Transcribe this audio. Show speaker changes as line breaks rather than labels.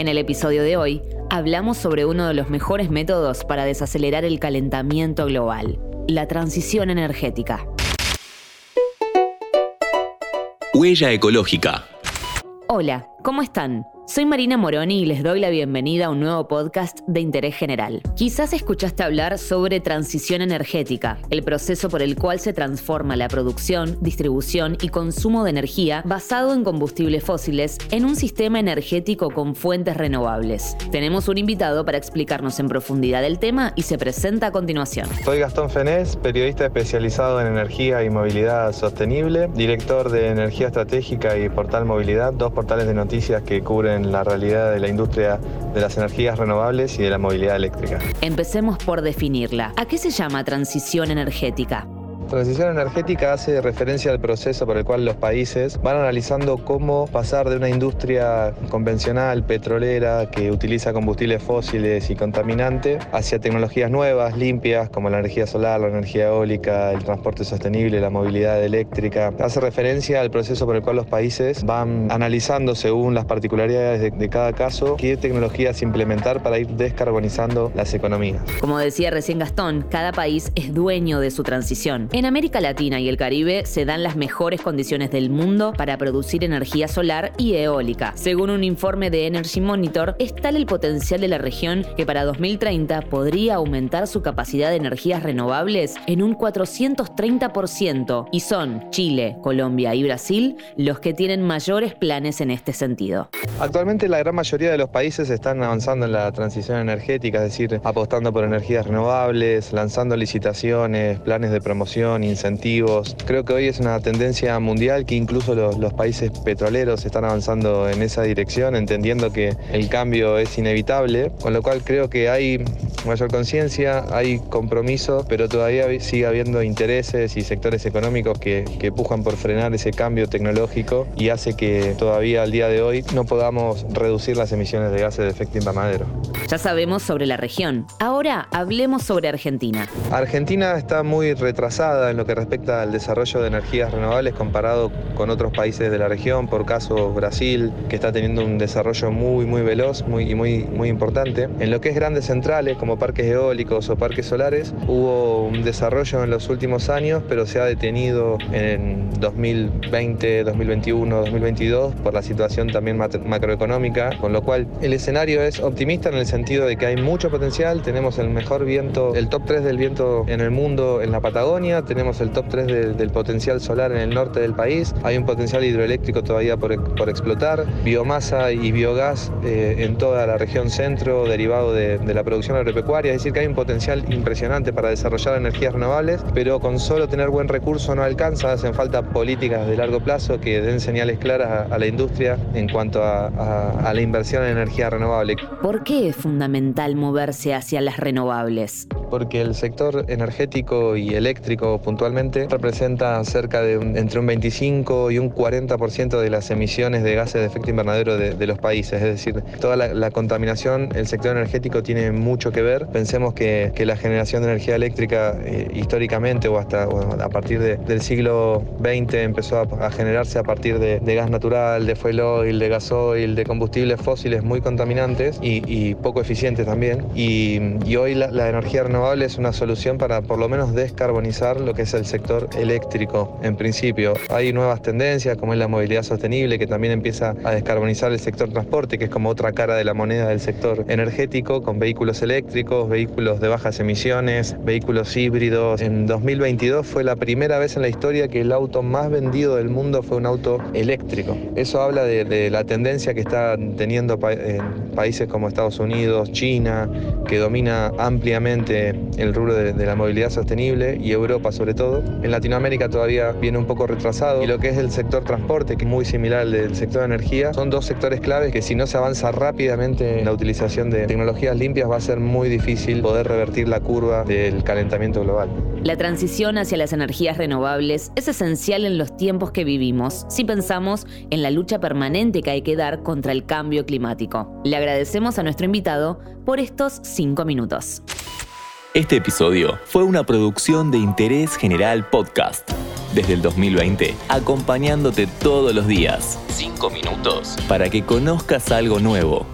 En el episodio de hoy hablamos sobre uno de los mejores métodos para desacelerar el calentamiento global, la transición energética.
Huella ecológica.
Hola, ¿cómo están? Soy Marina Moroni y les doy la bienvenida a un nuevo podcast de interés general. Quizás escuchaste hablar sobre transición energética, el proceso por el cual se transforma la producción, distribución y consumo de energía basado en combustibles fósiles en un sistema energético con fuentes renovables. Tenemos un invitado para explicarnos en profundidad el tema y se presenta a continuación.
Soy Gastón Fenés, periodista especializado en energía y movilidad sostenible, director de Energía Estratégica y Portal Movilidad, dos portales de noticias que cubren la realidad de la industria de las energías renovables y de la movilidad eléctrica.
Empecemos por definirla. ¿A qué se llama transición energética?
Transición energética hace referencia al proceso por el cual los países van analizando cómo pasar de una industria convencional, petrolera, que utiliza combustibles fósiles y contaminante, hacia tecnologías nuevas, limpias, como la energía solar, la energía eólica, el transporte sostenible, la movilidad eléctrica. Hace referencia al proceso por el cual los países van analizando según las particularidades de, de cada caso qué tecnologías implementar para ir descarbonizando las economías.
Como decía recién Gastón, cada país es dueño de su transición. En América Latina y el Caribe se dan las mejores condiciones del mundo para producir energía solar y eólica. Según un informe de Energy Monitor, es tal el potencial de la región que para 2030 podría aumentar su capacidad de energías renovables en un 430% y son Chile, Colombia y Brasil los que tienen mayores planes en este sentido.
Actualmente la gran mayoría de los países están avanzando en la transición energética, es decir, apostando por energías renovables, lanzando licitaciones, planes de promoción incentivos. Creo que hoy es una tendencia mundial que incluso los, los, países petroleros están avanzando en esa dirección, entendiendo que el cambio es inevitable, con lo cual creo que hay mayor conciencia, hay compromiso, pero todavía sigue habiendo intereses y sectores económicos que, que pujan por frenar ese cambio tecnológico y hace que todavía al día de hoy no podamos reducir las emisiones de gases de efecto invernadero.
Ya sabemos sobre la región. Ahora hablemos sobre Argentina.
Argentina está muy retrasada en lo que respecta al desarrollo de energías renovables comparado con otros países de la región, por caso Brasil, que está teniendo un desarrollo muy muy veloz muy, y muy, muy importante. En lo que es grandes centrales como parques eólicos o parques solares, hubo un desarrollo en los últimos años, pero se ha detenido en 2020, 2021, 2022 por la situación también macroeconómica, con lo cual el escenario es optimista en el sentido de que hay mucho potencial, tenemos el mejor viento, el top 3 del viento en el mundo en la Patagonia, tenemos el top 3 de, del potencial solar en el norte del país, hay un potencial hidroeléctrico todavía por, por explotar, biomasa y biogás eh, en toda la región centro derivado de, de la producción agropecuaria, es decir, que hay un potencial impresionante para desarrollar energías renovables, pero con solo tener buen recurso no alcanza, hacen falta políticas de largo plazo que den señales claras a, a la industria en cuanto a, a, a la inversión en energía renovable.
¿Por qué es fundamental moverse hacia las renovables?
Porque el sector energético y eléctrico puntualmente representa cerca de un, entre un 25 y un 40% de las emisiones de gases de efecto invernadero de, de los países. Es decir, toda la, la, contaminación, el sector energético tiene mucho que ver. Pensemos que, que la generación de energía eléctrica eh, históricamente o hasta o a partir de, del siglo XX empezó a, a generarse a partir de, de, gas natural, de fuel oil, de gasoil, de combustibles fósiles muy contaminantes y, y poco eficientes también. Y, y hoy la, la energía renovable es una solución para por lo menos descarbonizar lo que es el sector eléctrico en principio. Hay nuevas tendencias como es la movilidad sostenible que también empieza a descarbonizar el sector transporte, que es como otra cara de la moneda del sector energético, con vehículos eléctricos, vehículos de bajas emisiones, vehículos híbridos. En 2022 fue la primera vez en la historia que el auto más vendido del mundo fue un auto eléctrico. Eso habla de, de la tendencia que está teniendo en países como Estados Unidos, China, que domina ampliamente el rubro de, de, la movilidad sostenible y Europa sobre todo. En Latinoamérica todavía viene un poco retrasado y lo que es el sector transporte, que es muy similar al del sector energía, son dos sectores claves que si no se avanza rápidamente en la utilización de tecnologías limpias va a ser muy difícil poder revertir la curva del calentamiento global.
La transición hacia las energías renovables es esencial en los tiempos que vivimos si pensamos en la lucha permanente que hay que dar contra el cambio climático. Le agradecemos a nuestro invitado por estos cinco minutos.
Este episodio fue una producción de Interés General Podcast. Desde el 2020, acompañándote todos los días. 5 minutos. Para que conozcas algo nuevo.